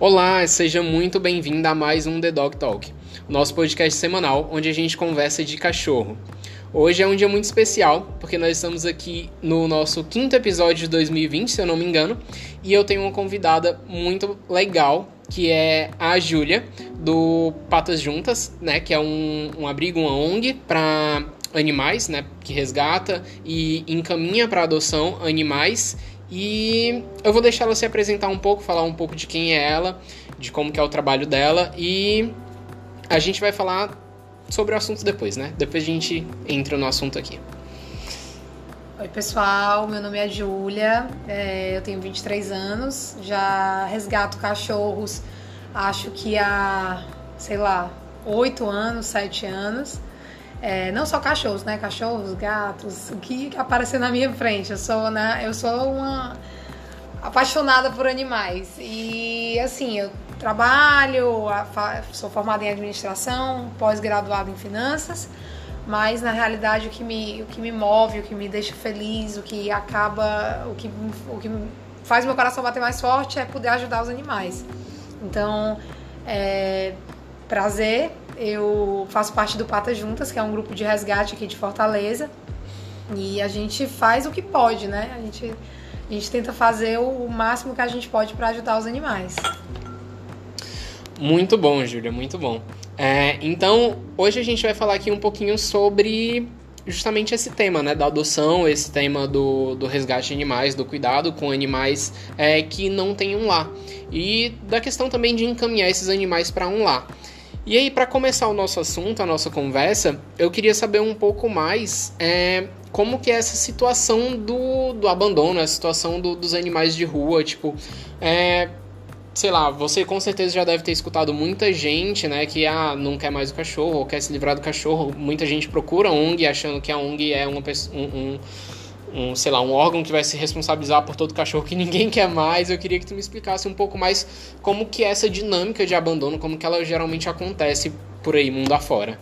Olá, seja muito bem-vindo a mais um The Dog Talk, nosso podcast semanal onde a gente conversa de cachorro. Hoje é um dia muito especial, porque nós estamos aqui no nosso quinto episódio de 2020, se eu não me engano, e eu tenho uma convidada muito legal, que é a Júlia, do Patas Juntas, né, que é um, um abrigo, uma ONG para animais, né, que resgata e encaminha para adoção animais e eu vou deixar ela se apresentar um pouco, falar um pouco de quem é ela, de como que é o trabalho dela e a gente vai falar sobre o assunto depois, né? Depois a gente entra no assunto aqui. Oi pessoal, meu nome é Júlia, é, eu tenho 23 anos, já resgato cachorros, acho que há, sei lá, 8 anos, 7 anos. É, não só cachorros, né? Cachorros, gatos, o que aparecer na minha frente. Eu sou, né? Eu sou uma apaixonada por animais. E assim, eu trabalho, sou formada em administração, pós-graduada em finanças, mas na realidade o que, me, o que me move, o que me deixa feliz, o que acaba, o que, o que faz meu coração bater mais forte é poder ajudar os animais. Então, é, prazer eu faço parte do Pata Juntas, que é um grupo de resgate aqui de Fortaleza. E a gente faz o que pode, né? A gente, a gente tenta fazer o máximo que a gente pode para ajudar os animais. Muito bom, Júlia, muito bom. É, então, hoje a gente vai falar aqui um pouquinho sobre justamente esse tema, né, da adoção, esse tema do, do resgate de animais, do cuidado com animais é, que não têm um lar. E da questão também de encaminhar esses animais para um lar. E aí, para começar o nosso assunto, a nossa conversa, eu queria saber um pouco mais é, como que é essa situação do, do abandono, a situação do, dos animais de rua, tipo, é, sei lá, você com certeza já deve ter escutado muita gente, né, que ah, não quer mais o cachorro, ou quer se livrar do cachorro, muita gente procura ONG achando que a ONG é uma, um, um um, sei lá, um órgão que vai se responsabilizar por todo cachorro que ninguém quer mais. Eu queria que tu me explicasse um pouco mais como que é essa dinâmica de abandono, como que ela geralmente acontece por aí, mundo afora.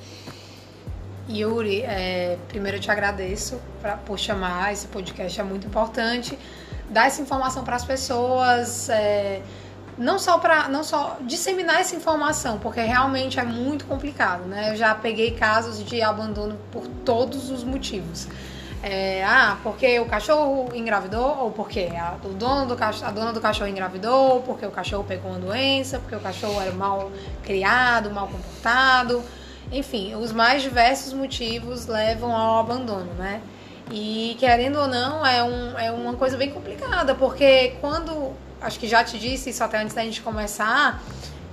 Yuri, é, primeiro eu te agradeço pra, por chamar, esse podcast é muito importante. Dar essa informação para as pessoas, é, não só para não só disseminar essa informação, porque realmente é muito complicado, né? Eu já peguei casos de abandono por todos os motivos. É, ah, porque o cachorro engravidou, ou porque a, o dono do cachorro, a dona do cachorro engravidou, porque o cachorro pegou uma doença, porque o cachorro era mal criado, mal comportado. Enfim, os mais diversos motivos levam ao abandono, né? E querendo ou não, é, um, é uma coisa bem complicada, porque quando. Acho que já te disse isso até antes da gente começar.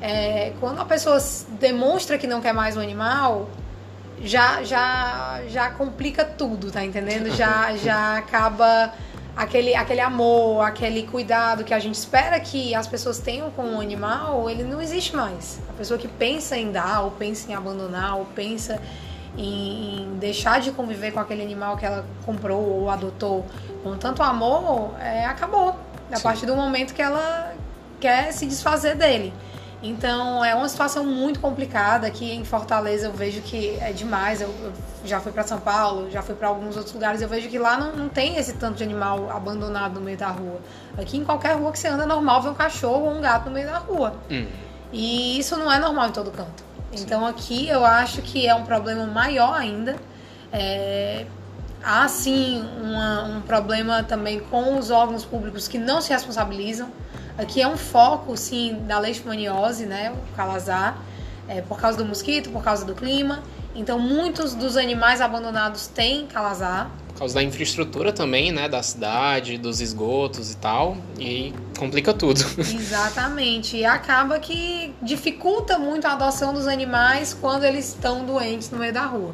É, quando a pessoa demonstra que não quer mais o animal, já já já complica tudo, tá entendendo? Já já acaba aquele aquele amor, aquele cuidado que a gente espera que as pessoas tenham com o animal, ele não existe mais. A pessoa que pensa em dar, ou pensa em abandonar, ou pensa em, deixar de conviver com aquele animal que ela comprou ou adotou com tanto amor, é, acabou. A partir do momento que ela quer se desfazer dele. Então é uma situação muito complicada. Aqui em Fortaleza eu vejo que é demais. Eu, eu já fui para São Paulo, já fui para alguns outros lugares. Eu vejo que lá não, não, tem esse tanto de animal abandonado no meio da rua. Aqui em qualquer rua que você anda é normal ver um cachorro ou um gato no meio da rua. Hum. E isso não é normal em todo canto. Então aqui eu acho que é um problema maior ainda. É, há sim uma, um problema também com os órgãos públicos que não se responsabilizam. Aqui é um foco, sim, da leishmaniose, né, o calazar, é, por causa do mosquito, por causa do clima. Então, muitos dos animais abandonados têm calazar. Por causa da infraestrutura também, né, da cidade, dos esgotos e tal, e complica tudo. Exatamente. E acaba que dificulta muito a adoção dos animais quando eles estão doentes no meio da rua.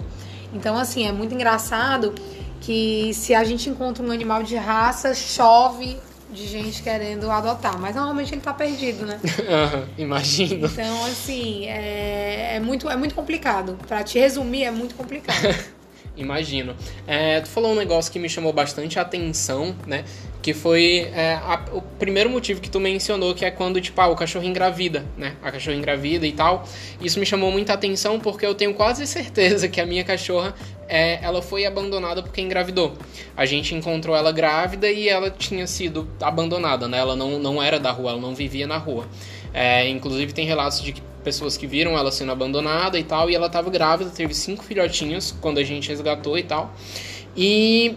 Então, assim, é muito engraçado que se a gente encontra um animal de raça, chove de gente querendo adotar, mas normalmente ele tá perdido, né? Uhum, imagino. Então, assim, é, é, muito, é muito complicado. Para te resumir, é muito complicado. imagino. É, tu falou um negócio que me chamou bastante a atenção, né? Que foi é, a, primeiro motivo que tu mencionou, que é quando, tipo, ah, o cachorro engravida, né? A cachorra engravida e tal. Isso me chamou muita atenção porque eu tenho quase certeza que a minha cachorra, é, ela foi abandonada porque engravidou. A gente encontrou ela grávida e ela tinha sido abandonada, né? Ela não, não era da rua, ela não vivia na rua. É, inclusive tem relatos de que pessoas que viram ela sendo abandonada e tal, e ela estava grávida, teve cinco filhotinhos quando a gente resgatou e tal. E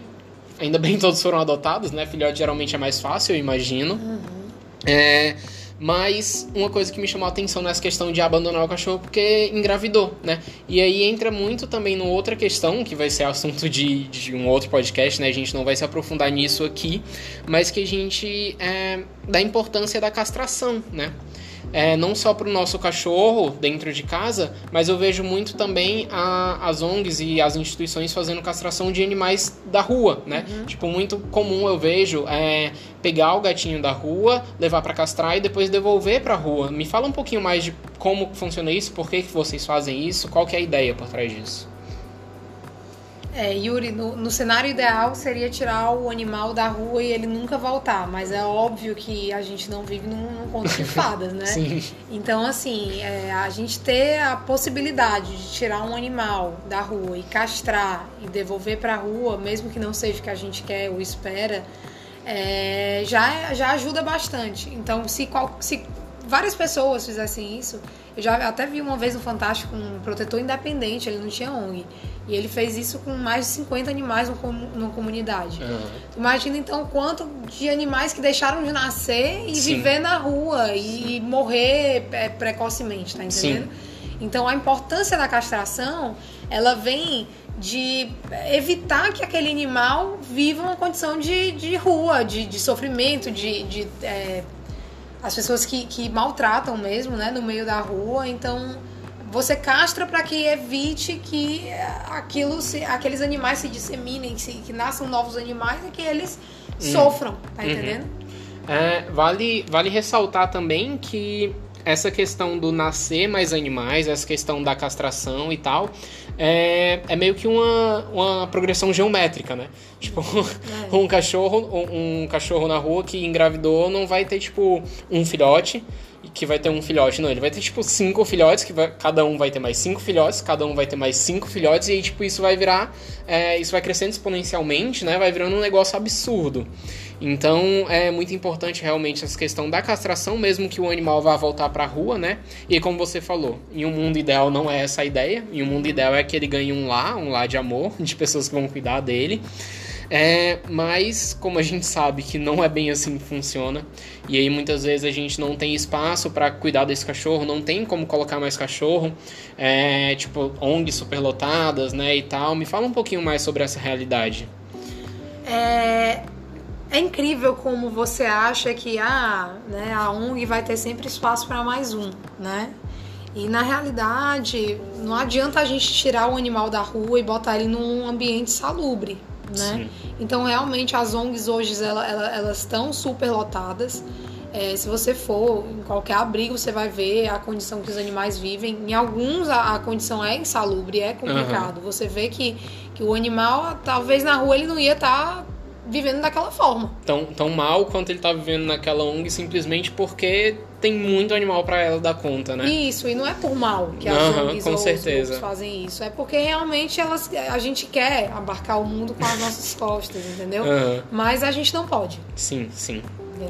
ainda bem todos foram adotados, né? Filhote geralmente é mais fácil, eu imagino. Uhum. É, mas uma coisa que me chamou a atenção nessa questão de abandonar o cachorro porque engravidou, né? E aí entra muito também numa outra questão, que vai ser assunto de, de um outro podcast, né? A gente não vai se aprofundar nisso aqui, mas que a gente é, dá importância da castração, né? É, não só para o nosso cachorro dentro de casa, mas eu vejo muito também a, as ONGs e as instituições fazendo castração de animais da rua, né? Uhum. Tipo, muito comum eu vejo é, pegar o gatinho da rua, levar para castrar e depois devolver para a rua. Me fala um pouquinho mais de como funciona isso, por que, que vocês fazem isso, qual que é a ideia por trás disso? É, Yuri, no, no, cenário ideal seria tirar o animal da rua e ele nunca voltar, mas é óbvio que a gente não vive num, num conto de fadas, né? Sim. Então, assim, é, a gente ter a possibilidade de tirar um animal da rua e castrar e devolver para a rua, mesmo que não seja o que a gente quer ou espera, é, já, já ajuda bastante. Então, se, qual, se várias pessoas fizessem isso, eu já até vi uma vez no Fantástico um protetor independente, ele não tinha ONG. E ele fez isso com mais de 50 animais numa comunidade. Uhum. Imagina então o quanto de animais que deixaram de nascer e Sim. viver na rua e morrer é, precocemente, tá entendendo? Sim. Então a importância da castração, ela vem de evitar que aquele animal viva uma condição de, de rua, de, de sofrimento, de, de é, as pessoas que, que maltratam mesmo, né, no meio da rua. Então, você castra para que evite que aquilo se, aqueles animais se disseminem, se, que nasçam novos animais e que eles hum. sofram, tá uhum. entendendo? É, vale, vale ressaltar também que essa questão do nascer mais animais, essa questão da castração e tal, é, é meio que uma, uma progressão geométrica, né? Tipo, é. um cachorro, um, um cachorro na rua que engravidou não vai ter, tipo, um filhote que vai ter um filhote, não. Ele vai ter, tipo, cinco filhotes, que vai, cada um vai ter mais cinco filhotes, cada um vai ter mais cinco filhotes, e aí, tipo, isso vai virar. É, isso vai crescendo exponencialmente, né? Vai virando um negócio absurdo. Então é muito importante realmente essa questão da castração, mesmo que o animal vá voltar para a rua, né? E como você falou, em um mundo ideal não é essa a ideia. Em um mundo ideal é que ele ganhe um lar, um lar de amor, de pessoas que vão cuidar dele. É, mas como a gente sabe que não é bem assim que funciona, e aí muitas vezes a gente não tem espaço para cuidar desse cachorro, não tem como colocar mais cachorro, é, tipo ONGs superlotadas, né, e tal. Me fala um pouquinho mais sobre essa realidade. É, é incrível como você acha que ah, né, a ONG vai ter sempre espaço para mais um, né? E na realidade, não adianta a gente tirar o animal da rua e botar ele num ambiente salubre, né? Sim. Então, realmente, as ONGs hoje elas, elas estão super lotadas. É, se você for em qualquer abrigo, você vai ver a condição que os animais vivem. Em alguns, a, a condição é insalubre, é complicado. Uhum. Você vê que, que o animal, talvez na rua, ele não ia estar tá vivendo daquela forma. Tão, tão mal quanto ele tá vivendo naquela ONG simplesmente porque tem muito animal para ela dar conta, né? Isso, e não é por mal que as uhum, ONGs ou certeza. fazem isso. É porque realmente elas, a gente quer abarcar o mundo com as nossas costas, entendeu? Uhum. Mas a gente não pode. Sim, sim.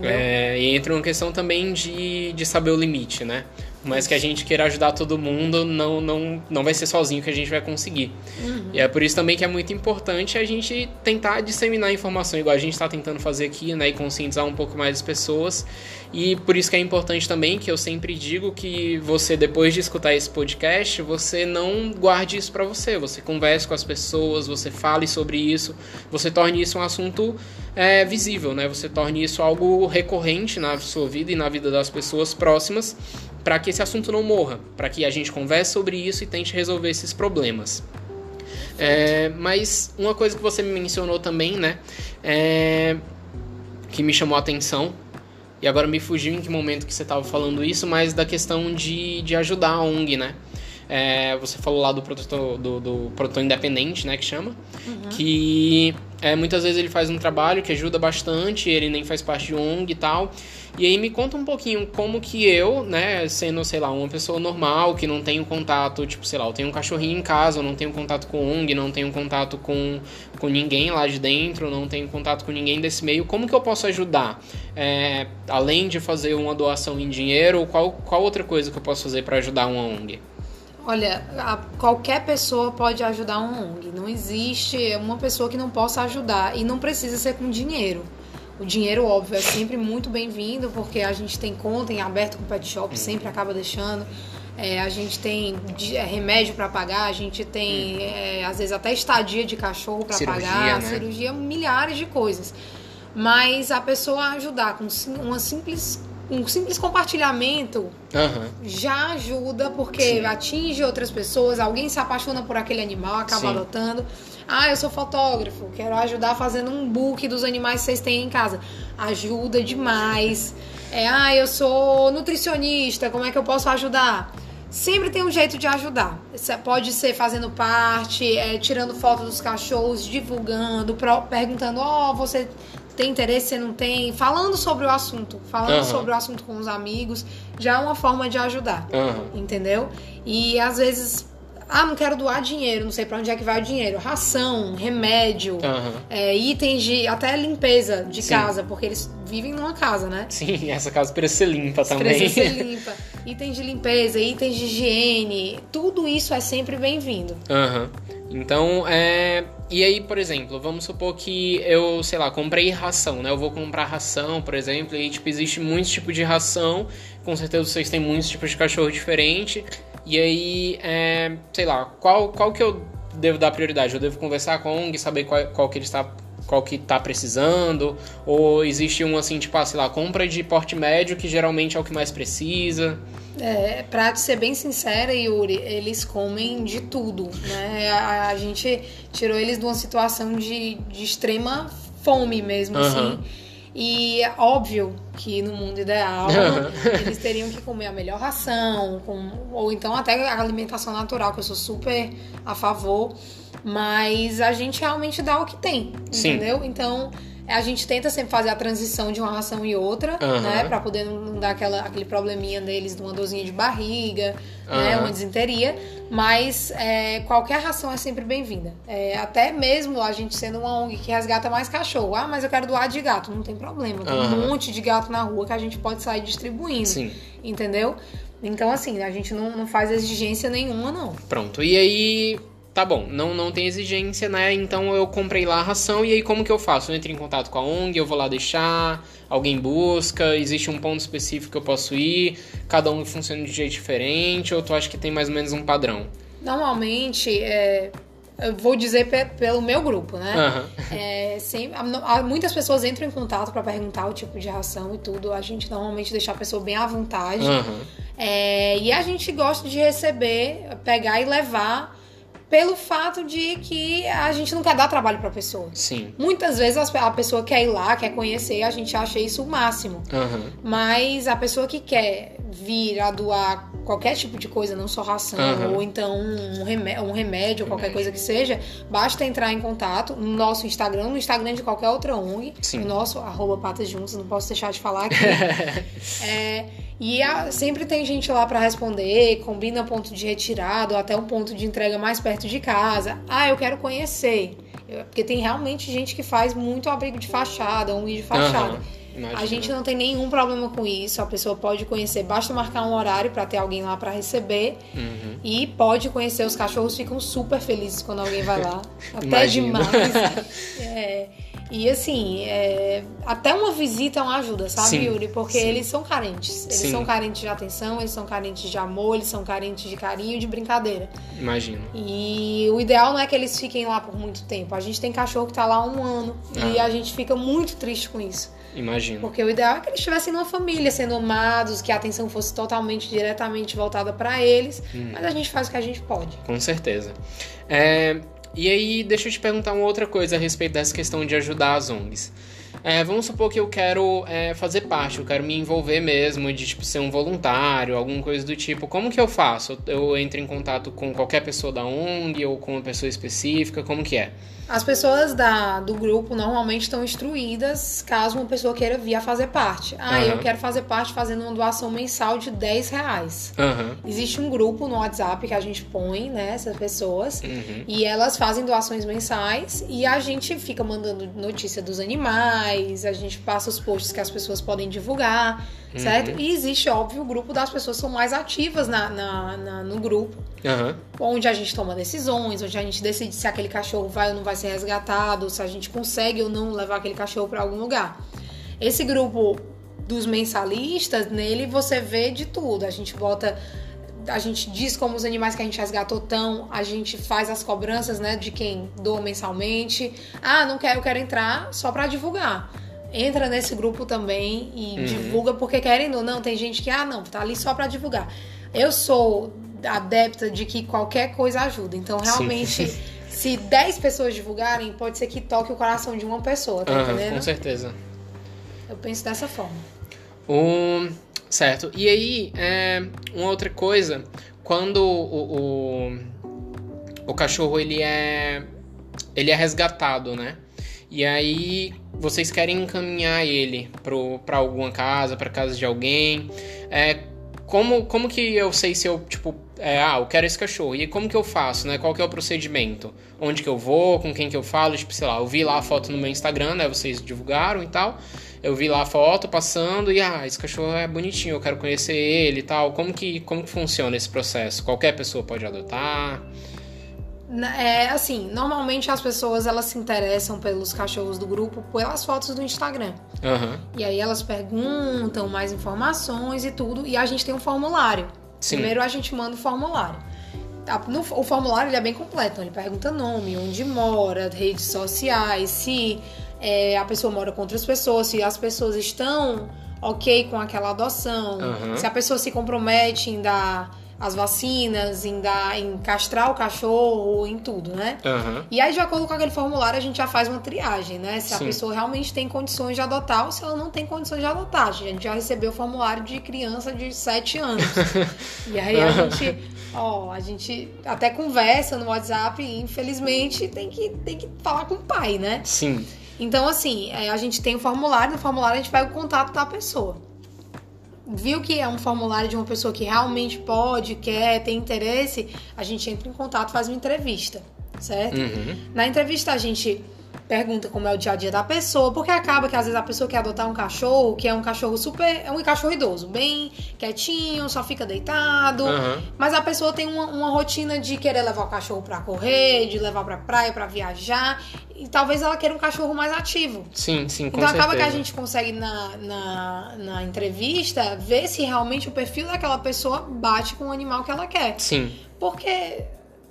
É, e entra uma questão também de, de saber o limite, né? Mas que a gente queira ajudar todo mundo, não, não, não vai ser sozinho que a gente vai conseguir. Uhum. E é por isso também que é muito importante a gente tentar disseminar informação, igual a gente está tentando fazer aqui, né, e conscientizar um pouco mais as pessoas. E por isso que é importante também que eu sempre digo que você, depois de escutar esse podcast, você não guarde isso para você. Você converse com as pessoas, você fale sobre isso, você torne isso um assunto é, visível, né? Você torne isso algo recorrente na sua vida e na vida das pessoas próximas para que esse assunto não morra, para que a gente converse sobre isso e tente resolver esses problemas. É, mas uma coisa que você me mencionou também, né, é, que me chamou a atenção, e agora me fugiu em que momento que você estava falando isso, mas da questão de, de ajudar a ONG, né? É, você falou lá do produtor, do, do produtor independente, né, que chama, que é, muitas vezes ele faz um trabalho que ajuda bastante, ele nem faz parte de ONG e tal. E aí me conta um pouquinho como que eu, né, sendo, sei lá, uma pessoa normal, que não tenho contato, tipo, sei lá, eu tenho um cachorrinho em casa, eu não tenho contato com ONG, não tenho contato com, com ninguém lá de dentro, não tenho contato com ninguém desse meio, como que eu posso ajudar? É, além de fazer uma doação em dinheiro, qual, qual outra coisa que eu posso fazer para ajudar uma ONG? Olha, a- qualquer pessoa pode ajudar um ONG. Não existe uma pessoa que não possa ajudar e não precisa ser com dinheiro. O dinheiro, óbvio, é sempre muito bem-vindo, porque a gente tem conta em aberto com o pet shop, sempre acaba deixando. É, a gente tem de- é, remédio para pagar, a gente tem, é, às vezes, até estadia de cachorro para pagar, né? cirurgia, milhares de coisas. Mas a pessoa ajudar com uma simples, um simples compartilhamento Aham. já ajuda porque Sim. atinge outras pessoas, alguém se apaixona por aquele animal, acaba Sim. adotando. Ah, eu sou fotógrafo, quero ajudar fazendo um book dos animais que vocês têm em casa. Ajuda demais. É, ah, eu sou nutricionista, como é que eu posso ajudar? Sempre tem um jeito de ajudar. Pode ser fazendo parte, é, tirando foto dos cachorros, divulgando, perguntando, ó, você tem interesse, você não tem, falando sobre o assunto, falando Aham. sobre o assunto com os amigos, já é uma forma de ajudar Aham. entendeu? E às vezes, ah, não quero doar dinheiro, não sei pra onde é que vai o dinheiro. Ração, remédio, Aham. é, itens de até limpeza de Sim. casa, porque eles vivem numa casa, né? Sim, essa casa precisa ser limpa também. Precisa ser limpa. Itens de limpeza, itens de higiene, tudo isso é sempre bem-vindo. Aham. Então, é. E aí, por exemplo, vamos supor que eu, sei lá, comprei ração, né? Eu vou comprar ração, por exemplo, e tipo, existe muitos tipos de ração. Com certeza vocês têm muitos tipos de cachorro diferente. E aí, é, sei lá, qual, qual que eu devo dar prioridade? Eu devo conversar com a ONG, saber qual, qual que ele está. Qual que tá precisando? Ou existe um assim, tipo, ah, sei lá, compra de porte médio, que geralmente é o que mais precisa. É, pra te ser bem sincera, Yuri, eles comem de tudo, né? A, a gente tirou eles de uma situação de, de extrema fome mesmo, Aham. assim. E é óbvio que no mundo ideal Aham. eles teriam que comer a melhor ração, com, ou então até a alimentação natural, que eu sou super a favor. Mas a gente realmente dá o que tem, Sim. entendeu? Então a gente tenta sempre fazer a transição de uma ração e outra, Aham. né? Pra poder não dar aquela, aquele probleminha deles de uma dorzinha de barriga, né? Aham. Uma desinteria. Mas é, qualquer ração é sempre bem-vinda. É, até mesmo a gente sendo uma ONG que resgata mais cachorro. Ah, mas eu quero doar de gato. Não tem problema. Tem Aham. um monte de gato na rua que a gente pode sair distribuindo. Sim. Entendeu? Então, assim, a gente não, não faz exigência nenhuma, não. Pronto. E aí, tá bom, não, não tem exigência, né? Então eu comprei lá a ração e aí como que eu faço? Eu entro em contato com a ONG, eu vou lá deixar, alguém busca, existe um ponto específico que eu posso ir, cada um funciona de jeito diferente, ou tu acha que tem mais ou menos um padrão? Normalmente, é, eu vou dizer pe- pelo meu grupo, né? Aham. É, há- muitas pessoas entram em contato pra perguntar o tipo de ração e tudo. A gente normalmente deixa a pessoa bem à vontade. Aham. É, e a gente gosta de receber, pegar e levar pelo fato de que a gente não quer dar trabalho pra pessoa. Sim. Muitas vezes a pessoa quer ir lá, quer conhecer, a gente acha isso o máximo. Aham. Mas a pessoa que quer vir a doar qualquer tipo de coisa, não só ração, Aham. ou então um remédio, um remédio ou qualquer coisa que seja, basta entrar em contato no nosso Instagram, no Instagram de qualquer outra ONG, Sim. no nosso, arroba patas juntas, não posso deixar de falar aqui. É, e a- sempre tem gente lá pra responder, combina ponto de retirada ou até um ponto de entrega mais perto de casa. Ah, eu quero conhecer. Eu- porque tem realmente gente que faz muito abrigo de fachada, um de fachada. Imagino. A gente não tem nenhum problema com isso. A pessoa pode conhecer, basta marcar um horário pra ter alguém lá pra receber Uhum. e pode conhecer. Os cachorros ficam super felizes quando alguém vai lá, até Imagino. demais. É, e assim, é, até uma visita é uma ajuda, sabe, Sim, Yuri? Porque sim. eles são carentes. Eles Sim. são carentes de atenção, eles são carentes de amor, eles são carentes de carinho, de brincadeira. Imagino. E o ideal não é que eles fiquem lá por muito tempo. A gente tem cachorro que tá lá há um ano e Ah. a gente fica muito triste com isso. Imagino. Porque o ideal é que eles estivessem numa família, sendo amados, que a atenção fosse totalmente, diretamente voltada pra eles. Hum. Mas a gente faz o que a gente pode. Com certeza. É, e aí, deixa eu te perguntar uma outra coisa a respeito dessa questão de ajudar as ONGs. É, vamos supor que eu quero é, fazer parte, eu quero me envolver mesmo, de tipo ser um voluntário, alguma coisa do tipo. Como que eu faço? Eu entro em contato com qualquer pessoa da ONG ou com uma pessoa específica? Como que é? As pessoas da, do grupo normalmente estão instruídas caso uma pessoa queira vir a fazer parte. Ah, Aham. eu quero fazer parte fazendo uma doação mensal de 10 reais. Aham. Existe um grupo no WhatsApp que a gente põe, né, essas pessoas. Uhum. E elas fazem doações mensais e a gente fica mandando notícia dos animais, a gente passa os posts que as pessoas podem divulgar, certo? Uhum. E existe, óbvio, o grupo das pessoas que são mais ativas na, na- na- no grupo, Aham. onde a gente toma decisões, onde a gente decide se aquele cachorro vai ou não vai ser resgatado, se a gente consegue ou não levar aquele cachorro para algum lugar. Esse grupo dos mensalistas, nele você vê de tudo. A gente bota. A gente diz como os animais que a gente resgatou estão, a gente faz as cobranças, né, de quem doa mensalmente. Ah, não quero, eu quero entrar só pra divulgar. Entra nesse grupo também e Uhum. divulga porque querendo ou não, tem gente que, ah, não, tá ali só pra divulgar. Eu sou adepta de que qualquer coisa ajuda. Então, realmente, se 10 pessoas divulgarem, pode ser que toque o coração de uma pessoa, tá Aham, entendendo? com certeza. Eu penso dessa forma. Um, certo. E aí, é, uma outra coisa, quando o, o, o cachorro ele é ele é resgatado, né? E aí vocês querem encaminhar ele para alguma casa, para casa de alguém. É, como, como que eu sei se eu, tipo, é, ah, eu quero esse cachorro. E como que eu faço, né? Qual que é o procedimento? Onde que eu vou? Com quem que eu falo? Tipo, sei lá, eu vi lá a foto no meu Instagram, né? Vocês divulgaram e tal. Eu vi lá a foto passando e, ah, esse cachorro é bonitinho, eu quero conhecer ele e tal. Como que, como que funciona esse processo? Qualquer pessoa pode adotar? É assim, normalmente as pessoas elas se interessam pelos cachorros do grupo pelas fotos do Instagram. Aham. E aí elas perguntam mais informações e tudo, e a gente tem um formulário. Sim. Primeiro a gente manda o formulário. O formulário ele é bem completo, então ele pergunta nome, onde mora, redes sociais, se é, a pessoa mora com outras pessoas, se as pessoas estão ok com aquela adoção, Aham. se a pessoa se compromete em dar as vacinas, em, dar, em castrar o cachorro, em tudo, né? Aham. E aí, de acordo com aquele formulário, a gente já faz uma triagem, né? Se a Sim. pessoa realmente tem condições de adotar ou se ela não tem condições de adotar. A gente já recebeu o formulário de criança de 7 anos. e aí a gente, ó, a gente até conversa no WhatsApp e infelizmente tem que, tem que falar com o pai, né? Sim. Então, assim, é, a gente tem o formulário, no formulário a gente pega o contato da pessoa. Viu que é um formulário de uma pessoa que realmente pode, quer, tem interesse, a gente entra em contato, faz uma entrevista, certo? Uhum. Na entrevista a gente pergunta como é o dia a dia da pessoa, porque acaba que às vezes a pessoa quer adotar um cachorro, que é um cachorro super. É um cachorro idoso, bem quietinho, só fica deitado. Aham. Mas a pessoa tem uma, uma rotina de querer levar o cachorro pra correr, de levar pra praia, pra viajar. E talvez ela queira um cachorro mais ativo. Sim, sim, com então certeza. acaba que a gente consegue na, na, na entrevista ver se realmente o perfil daquela pessoa bate com o animal que ela quer. Sim. Porque,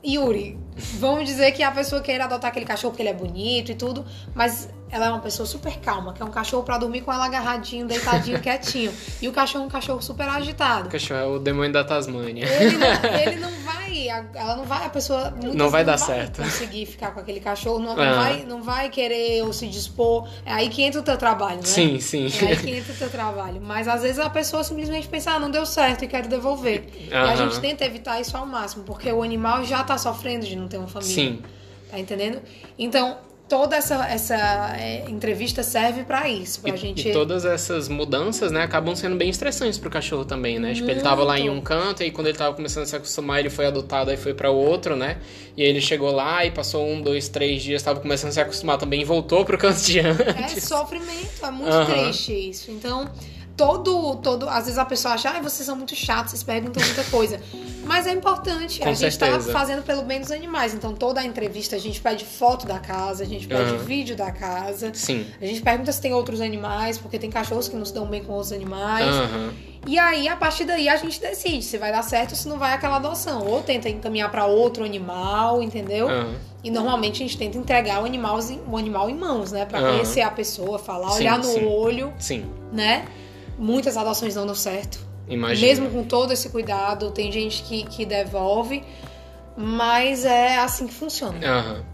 Yuri, vamos dizer que a pessoa queira adotar aquele cachorro porque ele é bonito e tudo, mas ela é uma pessoa super calma, que é um cachorro pra dormir com ela agarradinho, deitadinho, quietinho. E o cachorro é um cachorro super agitado. O cachorro é o demônio da Tasmânia. Ele não, ele não vai, ela não vai, a pessoa Não vai dar certo. conseguir ficar com aquele cachorro, não, não Ah. vai, não vai querer ou se dispor. É aí que entra o teu trabalho, né? Sim, sim. É aí que entra o teu trabalho. Mas às vezes a pessoa simplesmente pensa, ah, não deu certo e quero devolver. E a gente tenta evitar isso ao máximo, porque o animal já tá sofrendo de não ter uma família. Sim. Tá entendendo? Então, toda essa, essa é, entrevista serve pra isso, pra E, gente. e todas essas mudanças, né, acabam sendo bem estressantes pro cachorro também, né? Tipo, ele tava lá em um canto, e quando ele tava começando a se acostumar, ele foi adotado, aí foi pra outro, né? E aí ele chegou lá e passou um, dois, três dias, tava começando a se acostumar também e voltou pro canto de É antes. sofrimento, é muito Aham. triste isso. Então, todo, todo. Às vezes a pessoa acha, ah, vocês são muito chatos, vocês perguntam muita coisa. Mas é importante. Com a gente certeza. tá fazendo pelo bem dos animais. Então, toda a entrevista a gente pede foto da casa, a gente pede Aham. vídeo da casa. Sim. A gente pergunta se tem outros animais, porque tem cachorros que não se dão bem com outros animais. Aham. E aí, a partir daí, a gente decide se vai dar certo ou se não vai aquela adoção. Ou tenta encaminhar pra outro animal, entendeu? Aham. E normalmente a gente tenta entregar o animal, o animal em mãos, né? Pra conhecer a pessoa, falar, Sim, olhar no sim. olho, Sim. né? Muitas adoções não dão certo. Imagina. Mesmo com todo esse cuidado, tem gente que, que devolve, mas é assim que funciona. Aham.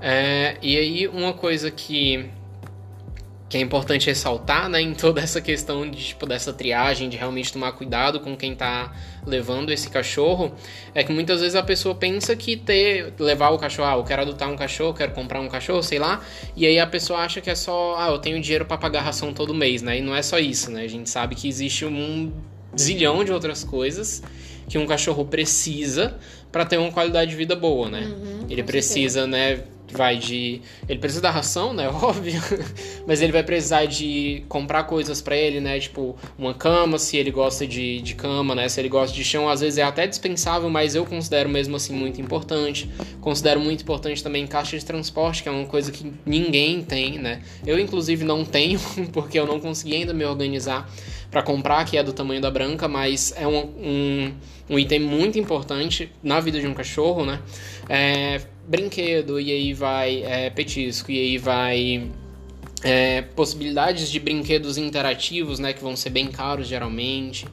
É, e aí, uma coisa que que é importante ressaltar, né, em toda essa questão de, tipo, dessa triagem, de realmente tomar cuidado com quem tá levando esse cachorro, é que muitas vezes a pessoa pensa que ter, levar o cachorro, ah, eu quero adotar um cachorro, quero comprar um cachorro, sei lá, e aí a pessoa acha que é só, ah, eu tenho dinheiro para pagar ração todo mês, né, e não é só isso, né, a gente sabe que existe um zilhão de outras coisas que um cachorro precisa para ter uma qualidade de vida boa, né? Uhum, ele precisa, certeza. né, vai de. Ele precisa da ração, né? Óbvio. Mas ele vai precisar de comprar coisas para ele, né? Tipo, uma cama, se ele gosta de, de cama, né? Se ele gosta de chão, às vezes é até dispensável, mas eu considero mesmo assim muito importante. Considero muito importante também caixa de transporte, que é uma coisa que ninguém tem, né? Eu, inclusive, não tenho, porque eu não consegui ainda me organizar para comprar, que é do tamanho da branca, mas é um, um, um item muito importante na vida de um cachorro, né? É, brinquedo, e aí vai é, petisco, e aí vai é, possibilidades de brinquedos interativos, né, que vão ser bem caros geralmente.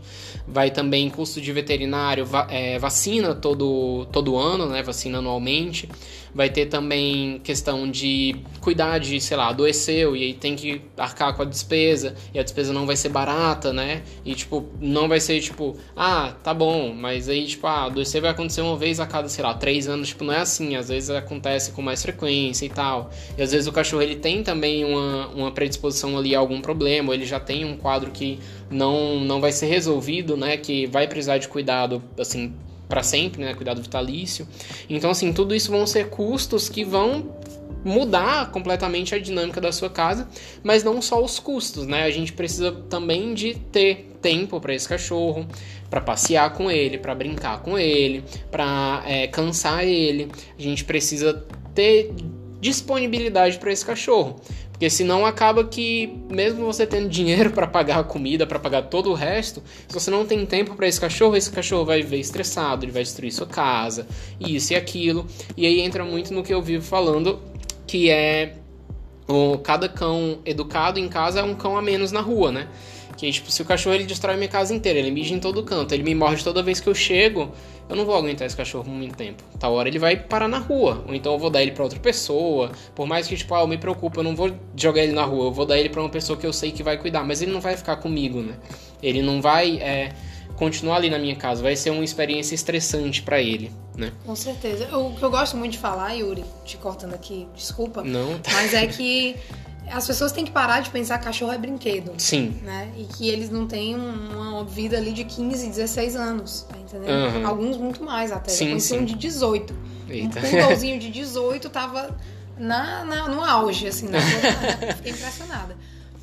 Vai também custo de veterinário, va é, vacina todo, todo ano, né, vacina anualmente. Vai ter também questão de cuidar de, sei lá, adoeceu e aí tem que arcar com a despesa e a despesa não vai ser barata, né? E tipo, não vai ser tipo, ah, tá bom, mas aí tipo, ah, adoecer vai acontecer uma vez a cada, sei lá, três anos, tipo, não é assim, às vezes acontece com mais frequência e tal. E às vezes o cachorro ele tem também uma, uma predisposição ali a algum problema, ou ele já tem um quadro que não, não vai ser resolvido, né? Que vai precisar de cuidado, assim, para sempre, né? Cuidado vitalício. Então, assim, tudo isso vão ser custos que vão mudar completamente a dinâmica da sua casa, mas não só os custos, né? A gente precisa também de ter tempo para esse cachorro, para passear com ele, para brincar com ele, para é, cansar ele. A gente precisa ter disponibilidade para esse cachorro. Porque senão acaba que, mesmo você tendo dinheiro para pagar a comida, para pagar todo o resto, se você não tem tempo para esse cachorro, esse cachorro vai viver estressado, ele vai destruir sua casa, isso e aquilo. E aí entra muito no que eu vivo falando, que é o, cada cão educado em casa é um cão a menos na rua, né? Que tipo, se o cachorro ele destrói minha casa inteira, ele mija em todo canto, ele me morde toda vez que eu chego, eu não vou aguentar esse cachorro por muito tempo. Tal hora ele vai parar na rua, ou então eu vou dar ele para outra pessoa. Por mais que tipo, ah, eu me preocupe, eu não vou jogar ele na rua, eu vou dar ele para uma pessoa que eu sei que vai cuidar, mas ele não vai ficar comigo, né? Ele não vai é, continuar ali na minha casa, vai ser uma experiência estressante para ele, né? Com certeza. O que eu gosto muito de falar, Yuri, te cortando aqui, desculpa. Não. Tá. Mas é que as pessoas têm que parar de pensar que cachorro é brinquedo. Sim. Né? E que eles não têm uma vida ali de 15, 16 anos, tá entendendo? Uhum. Alguns muito mais até. Sim, sim. um de 18. Eita. Um poodlezinho de 18 tava na, na, no auge, assim, na Fiquei impressionada.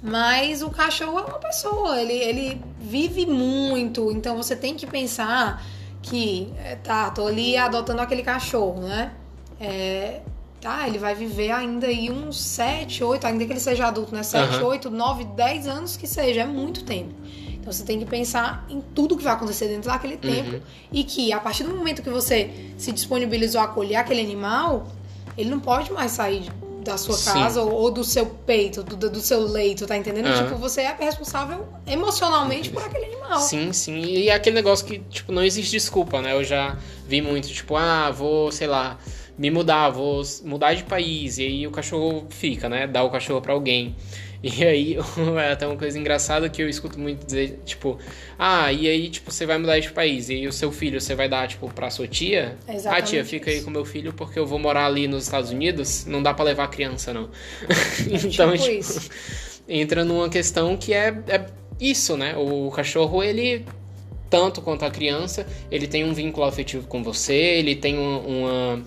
Mas o cachorro é uma pessoa, ele, ele vive muito, então você tem que pensar que, é, tá, tô ali adotando aquele cachorro, né? É, tá, ele vai viver ainda aí uns 7, 8, ainda que ele seja adulto, né? 7, uhum. 8, 9, 10 anos que seja, é muito tempo. Então você tem que pensar em tudo que vai acontecer dentro daquele uhum. tempo e que a partir do momento que você se disponibilizou a acolher aquele animal, ele não pode mais sair da sua casa ou, ou, do seu peito, do, do seu leito, tá entendendo? Uhum. Tipo, você é responsável emocionalmente por aquele animal. Sim, sim. E é aquele negócio que, tipo, não existe desculpa, né? Eu já vi muito, tipo, ah, vou, sei lá, me mudar, vou mudar de país, e aí o cachorro fica, né? Dá o cachorro para alguém. E aí, é até uma coisa engraçada que eu escuto muito dizer, tipo, ah, e aí, tipo, você vai mudar de país, e aí o seu filho você vai dar, tipo, pra sua tia? Exatamente ah, tia, fica aí com meu filho porque eu vou morar ali nos Estados Unidos, não dá para levar a criança, não. então, tipo, tipo entra numa questão que é, é isso, né? O cachorro, ele tanto quanto a criança, ele tem um vínculo afetivo com você, ele tem uma, uma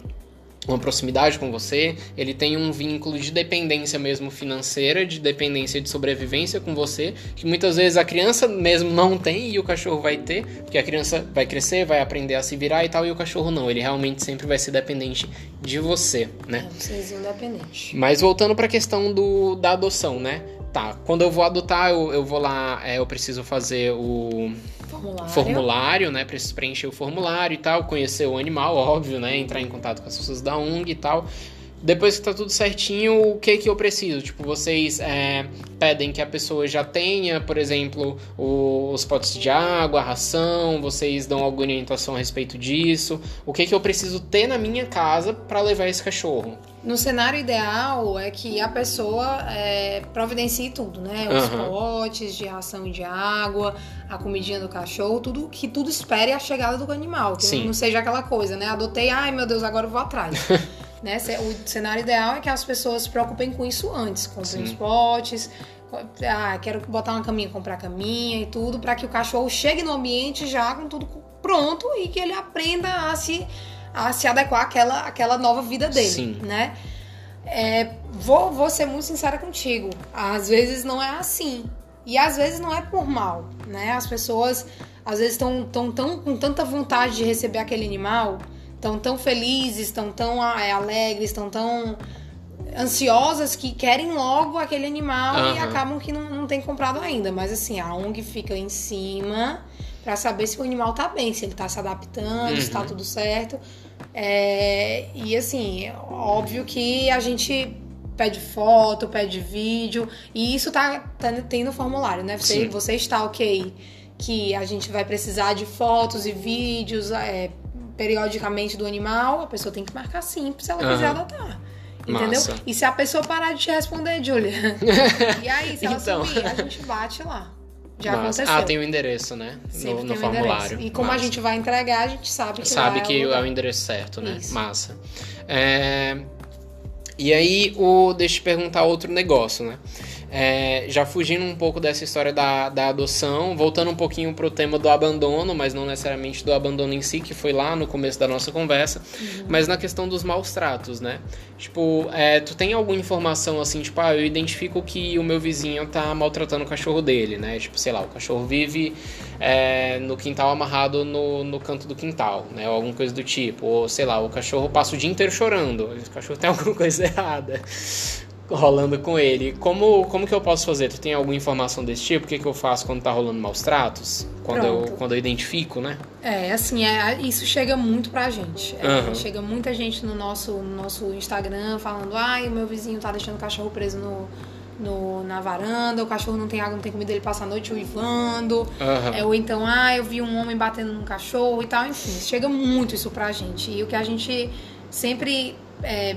uma proximidade com você, ele tem um vínculo de dependência mesmo financeira, de dependência de sobrevivência com você, que muitas vezes a criança mesmo não tem e o cachorro vai ter, porque a criança vai crescer, vai aprender a se virar e tal, e o cachorro não, ele realmente sempre vai ser dependente de você, né? É, independente. Mas voltando para a questão do, da adoção, né? Tá, quando eu vou adotar, eu, eu vou lá, é, eu preciso fazer o formulário. formulário, né? Preciso preencher o formulário e tal, conhecer o animal, óbvio, né? Entrar em contato com as pessoas da ONG e tal. Depois que tá tudo certinho, o que que eu preciso? Tipo, vocês é, pedem que a pessoa já tenha, por exemplo, os potes de água, a ração, vocês dão alguma orientação a respeito disso? O que que eu preciso ter na minha casa para levar esse cachorro? No cenário ideal é que a pessoa é, providencie tudo, né? Os Aham. potes de ração e de água, a comidinha do cachorro, tudo que tudo espere a chegada do animal. Que Sim. não seja aquela coisa, né? Adotei, ai meu Deus, agora eu vou atrás. né? O cenário ideal é que as pessoas se preocupem com isso antes. Comprem Sim. os potes. Ah, quero botar uma caminha, comprar caminha e tudo, para que o cachorro chegue no ambiente já com tudo pronto e que ele aprenda a se, a se adequar àquela, àquela nova vida dele, Sim. né? É, vou, vou ser muito sincera contigo. Às vezes não é assim. E às vezes não é por mal, né? As pessoas às vezes estão tão, tão com tanta vontade de receber aquele animal, estão tão felizes, estão tão é, alegres, estão tão ansiosas que querem logo aquele animal e Aham. acabam que não, não tem comprado ainda. Mas assim, a ONG fica em cima pra saber se o animal tá bem, se ele tá se adaptando, se tá Uhum. tudo certo. É, e assim, óbvio que a gente pede foto, pede vídeo, e isso tá, tá tem no formulário, né? Você, Sim. você está ok que a gente vai precisar de fotos e vídeos é, periodicamente do animal, a pessoa tem que marcar sim se ela quiser Aham. adotar. Entendeu? Massa. E se a pessoa parar de te responder, Julia? e aí, se ela Então. sumir, a gente bate lá. Já Massa. aconteceu. Ah, tem o endereço, né? Sempre no no um formulário. endereço. E como a Massa. gente vai entregar, a gente sabe que sabe lá que é o é o endereço certo, né? Isso. Massa. É, E aí, o... deixa eu te perguntar outro negócio, né? É, Já fugindo um pouco dessa história da, da adoção, voltando um pouquinho pro tema do abandono, mas não necessariamente do abandono em si, que foi lá no começo da nossa conversa, Uhum. mas na questão dos maus tratos, né? Tipo, é, tu tem alguma informação assim, tipo, ah, eu identifico que o meu vizinho tá maltratando o cachorro dele, né? Tipo, sei lá, o cachorro vive é, no quintal amarrado no, no canto do quintal, né? Ou alguma coisa do tipo. Ou, sei lá, o cachorro passa o dia inteiro chorando. O cachorro tem alguma coisa errada rolando com ele. Como, como que eu posso fazer? Tu tem alguma informação desse tipo? O que, que eu faço quando tá rolando maus tratos? Quando, eu, quando eu identifico, né? É, assim, é, isso chega muito pra gente. É, Aham. Chega muita gente no nosso, no nosso Instagram falando: ai, o meu vizinho tá deixando o cachorro preso no, no- na varanda, o cachorro não tem água, não tem comida, ele passa a noite uivando. Aham. É, ou então, ah, eu vi um homem batendo num cachorro e tal. Enfim, chega muito isso pra gente. E o que a gente sempre é,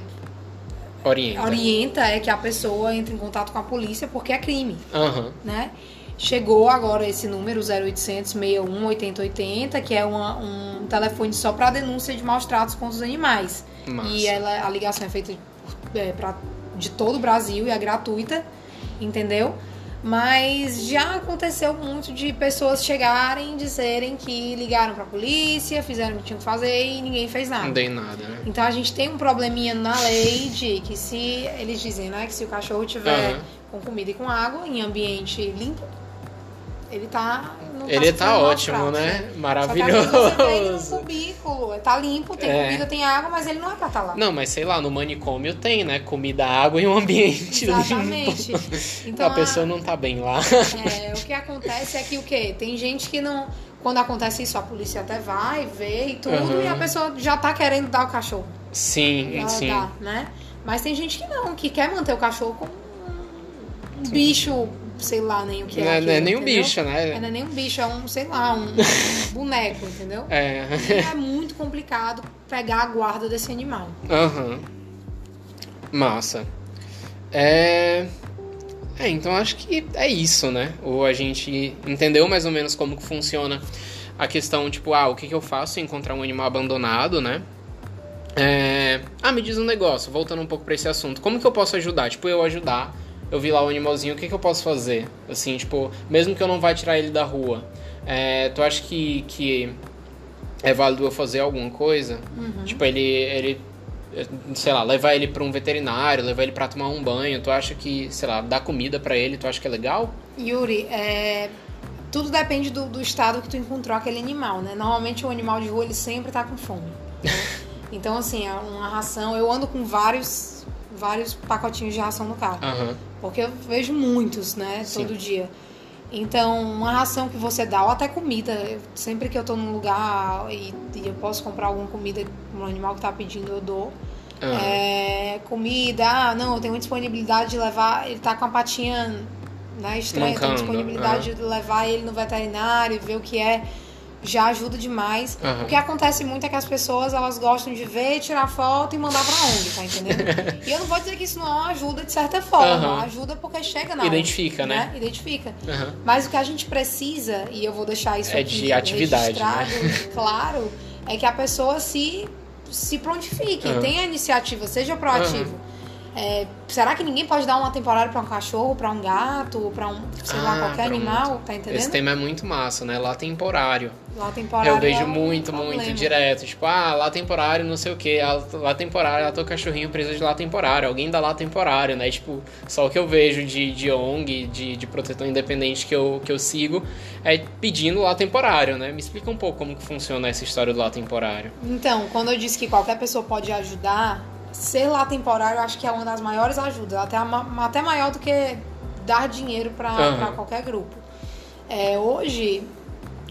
Orienta. orienta é que a pessoa entre em contato com a polícia porque é crime Aham. né? Chegou agora esse número 0800 61 8080, que é uma- um telefone só para denúncia de maus tratos contra os animais. Massa. E ela, a ligação é feita é, pra, de todo o Brasil e é gratuita, entendeu? Mas já aconteceu muito de pessoas chegarem e dizerem que ligaram pra polícia, fizeram o que tinham que fazer e ninguém fez nada. Não dei nada, né? Então a gente tem um probleminha na lei de que se eles dizem, né, que se o cachorro tiver Aham. com comida e com água em ambiente limpo, ele tá Ele tá maus ótimo, tratos, né? Só que Maravilhoso. você um cubículo, tá limpo, tem É. comida, tem água, mas ele não é pra estar lá. Não, mas sei lá, no manicômio tem, né? Comida, água e um ambiente Exatamente. limpo. Então a pessoa não tá bem lá. é, o que acontece é que o quê? Tem gente que não. Quando acontece isso, a polícia até vai, vê e tudo, Aham. e a pessoa já tá querendo dar o cachorro. Sim, Ela sim. dá, né? Mas tem gente que não, que quer manter o cachorro como um bicho, sei lá, nem o que é. Não é, não é aquilo, nem um entendeu? bicho, É, né? não é nem um bicho, é um, sei lá, um boneco, entendeu? É. E é muito complicado pegar a guarda desse animal. Aham. Massa. É. É, então acho que é isso, né? Ou a gente entendeu mais ou menos como que funciona a questão, tipo, ah, o que, que eu faço se encontrar um animal abandonado, né? É... Ah, me diz um negócio, voltando um pouco pra esse assunto. Como que eu posso ajudar? Tipo, eu ajudar, eu vi lá o animalzinho, o que, que eu posso fazer? Assim, tipo, mesmo que eu não vá tirar ele da rua. É, tu acha que, que é válido eu fazer alguma coisa? Tipo, ele, ele, sei lá, levar ele pra um veterinário, levar ele pra tomar um banho. Tu acha que, sei lá, dar comida pra ele, tu acha que é legal? Yuri, é, tudo depende do, do estado que tu encontrou aquele animal, né? Normalmente o animal de rua ele sempre tá com fome. né? Então, assim, é uma ração. Eu ando com vários, vários pacotinhos de ração no carro. Aham. Porque eu vejo muitos, né? Sim. Todo dia. Então, uma ração que você dá, ou até comida. eu- sempre que eu tô num lugar e, e eu posso comprar alguma comida um animal que tá pedindo, eu dou. Uhum. É, comida, ah, não, eu tenho disponibilidade de levar. Ele tá com a patinha né, estranha, tem disponibilidade uhum. de levar ele no veterinário, ver o que é já ajuda demais. Uhum. O que acontece muito é que as pessoas elas gostam de ver, tirar foto e mandar pra ONG, tá entendendo? e eu não vou dizer que isso não ajuda de certa forma, uhum. ajuda porque chega na Identifica, ONG, né? né? Identifica. Uhum. Mas o que a gente precisa, e eu vou deixar isso é aqui de atividade, né? claro, é que a pessoa se, se prontifique, tenha iniciativa, seja proativo. É, será que ninguém pode dar uma temporada para um cachorro, para um gato, para um, sei ah, lá, qualquer pronto. animal? Tá entendendo? Esse tema é muito massa, né? Lá temporário. Lá temporário. Eu vejo é muito, muito direto. Tipo, ah, lá temporário, não sei o que. Lá temporário, lá teu cachorrinho precisa de lá temporário. Alguém dá lá temporário, né? Tipo, só o que eu vejo de, de ONG, de, de protetor independente que eu, que eu sigo, é pedindo lá temporário, né? Me explica um pouco como que funciona essa história do lá temporário. Então, quando eu disse que qualquer pessoa pode ajudar, ser lá temporário eu acho que é uma das maiores ajudas, até, até maior do que dar dinheiro para uhum. qualquer grupo. É, hoje,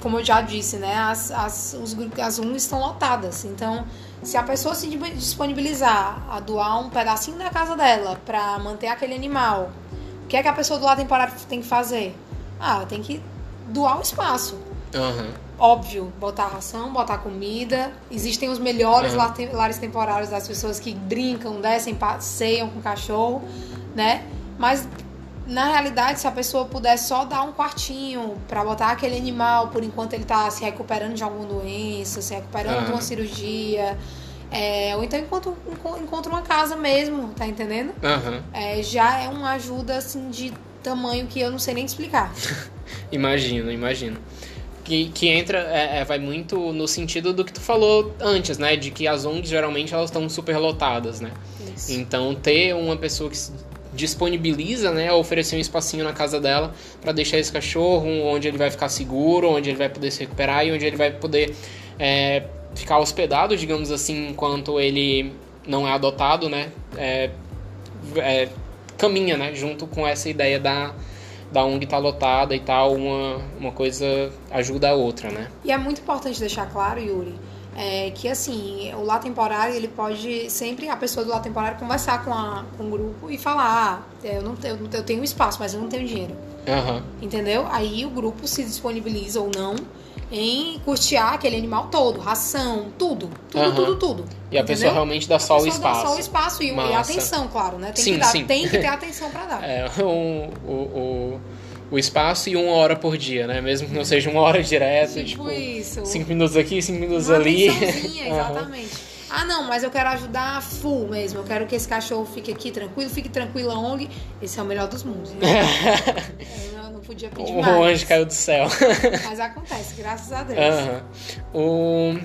como eu já disse, né, as, as, os, as UNs estão lotadas. Então, se a pessoa se disponibilizar a doar um pedacinho da casa dela para manter aquele animal, o que é que a pessoa do lado temporário tem que fazer? Ah, tem que doar o espaço. Uhum. Óbvio, botar ração, botar comida. Existem os melhores uhum. lares temporários das pessoas que brincam, descem, passeiam com o cachorro, né? Mas na realidade, se a pessoa puder só dar um quartinho para botar aquele animal por enquanto ele tá se recuperando de alguma doença, se recuperando de uma cirurgia, é, ou então enquanto encontra uma casa mesmo, tá entendendo? Uhum. É, já é uma ajuda assim de tamanho que eu não sei nem explicar. imagino, imagino que, que entra, é, é, vai muito no sentido do que tu falou antes, né? De que as ONGs geralmente elas estão super lotadas, né? Isso. Então ter uma pessoa que disponibiliza, né, a oferecer um espacinho na casa dela para deixar esse cachorro onde ele vai ficar seguro, onde ele vai poder se recuperar e onde ele vai poder é, ficar hospedado, digamos assim, enquanto ele não é adotado, né? É, é, caminha, né, junto com essa ideia da da ONG tá lotada e tal, uma, uma coisa ajuda a outra, né? E é muito importante deixar claro, Yuri, é, que assim, o lá temporário, ele pode sempre, a pessoa do lá temporário, conversar com, a, com o grupo e falar, ah, eu, não, eu, eu tenho espaço, mas eu não tenho dinheiro. Uhum. Entendeu? Aí o grupo se disponibiliza ou não em custear aquele animal todo, ração, tudo. Tudo, uhum. tudo, tudo. E a pessoa realmente dá só o espaço. Dá só o espaço e, e atenção, claro, né? Tem, sim, que, dar, sim. tem que ter atenção para dar. É, um, o, o, o espaço e uma hora por dia, né? Mesmo que não seja uma hora direta, tipo, tipo isso. cinco minutos aqui, cinco minutos uma ali. exatamente. Uhum. Ah, não, mas eu quero ajudar full mesmo. Eu quero que esse cachorro fique aqui tranquilo, fique tranquilo a ONG. Esse é o melhor dos mundos. Né? não podia pedir mais. O anjo caiu do céu. mas acontece, graças a Deus. Uhum. O...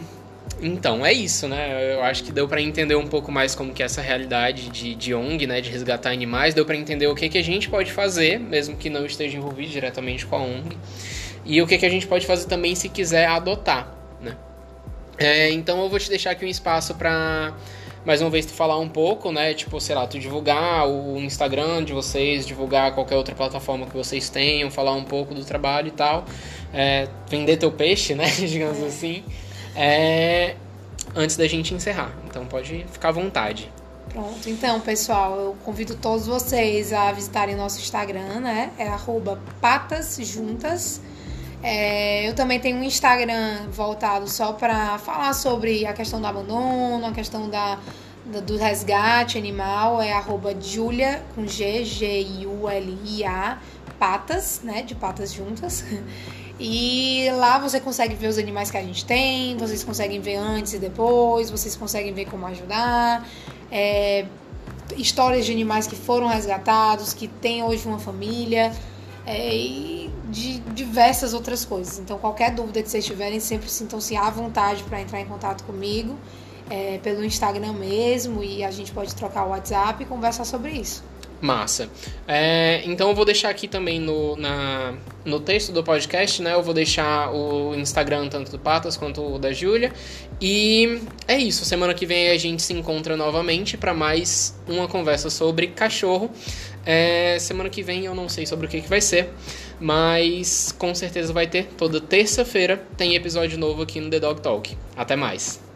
Então, é isso, né? Eu acho que deu para entender um pouco mais como que é essa realidade de, de ONG, né? De resgatar animais. Deu para entender o que, que a gente pode fazer, mesmo que não esteja envolvido diretamente com a ONG. E o que, que a gente pode fazer também se quiser adotar, né? É, então eu vou te deixar aqui um espaço para mais uma vez tu falar um pouco, né? Tipo, sei lá, tu divulgar o Instagram de vocês, divulgar qualquer outra plataforma que vocês tenham, falar um pouco do trabalho e tal. É, vender teu peixe, né? Digamos assim é, antes da gente encerrar. Então pode ficar à vontade. Pronto, então pessoal, eu convido todos vocês a visitarem nosso Instagram, né? É patasjuntas. É, eu também tenho um Instagram voltado só para falar sobre a questão do abandono, a questão da, da do resgate animal, é arroba Julia com G, G-I-U-L-I-A, patas, né? De patas juntas. E lá você consegue ver os animais que a gente tem, vocês conseguem ver antes e depois, vocês conseguem ver como ajudar. É, histórias de animais que foram resgatados, que têm hoje uma família. É, e de diversas outras coisas. Então, qualquer dúvida que vocês tiverem, sempre sintam-se à vontade para entrar em contato comigo é, pelo Instagram mesmo e a gente pode trocar o WhatsApp e conversar sobre isso. Massa. É, então eu vou deixar aqui também no, na, no texto do podcast, né? Eu vou deixar o Instagram tanto do Patas quanto o da Júlia. E é isso. Semana que vem a gente se encontra novamente para mais uma conversa sobre cachorro. É, semana que vem eu não sei sobre o que, que vai ser, mas com certeza vai ter. Toda terça-feira tem episódio novo aqui no The Dog Talk. Até mais.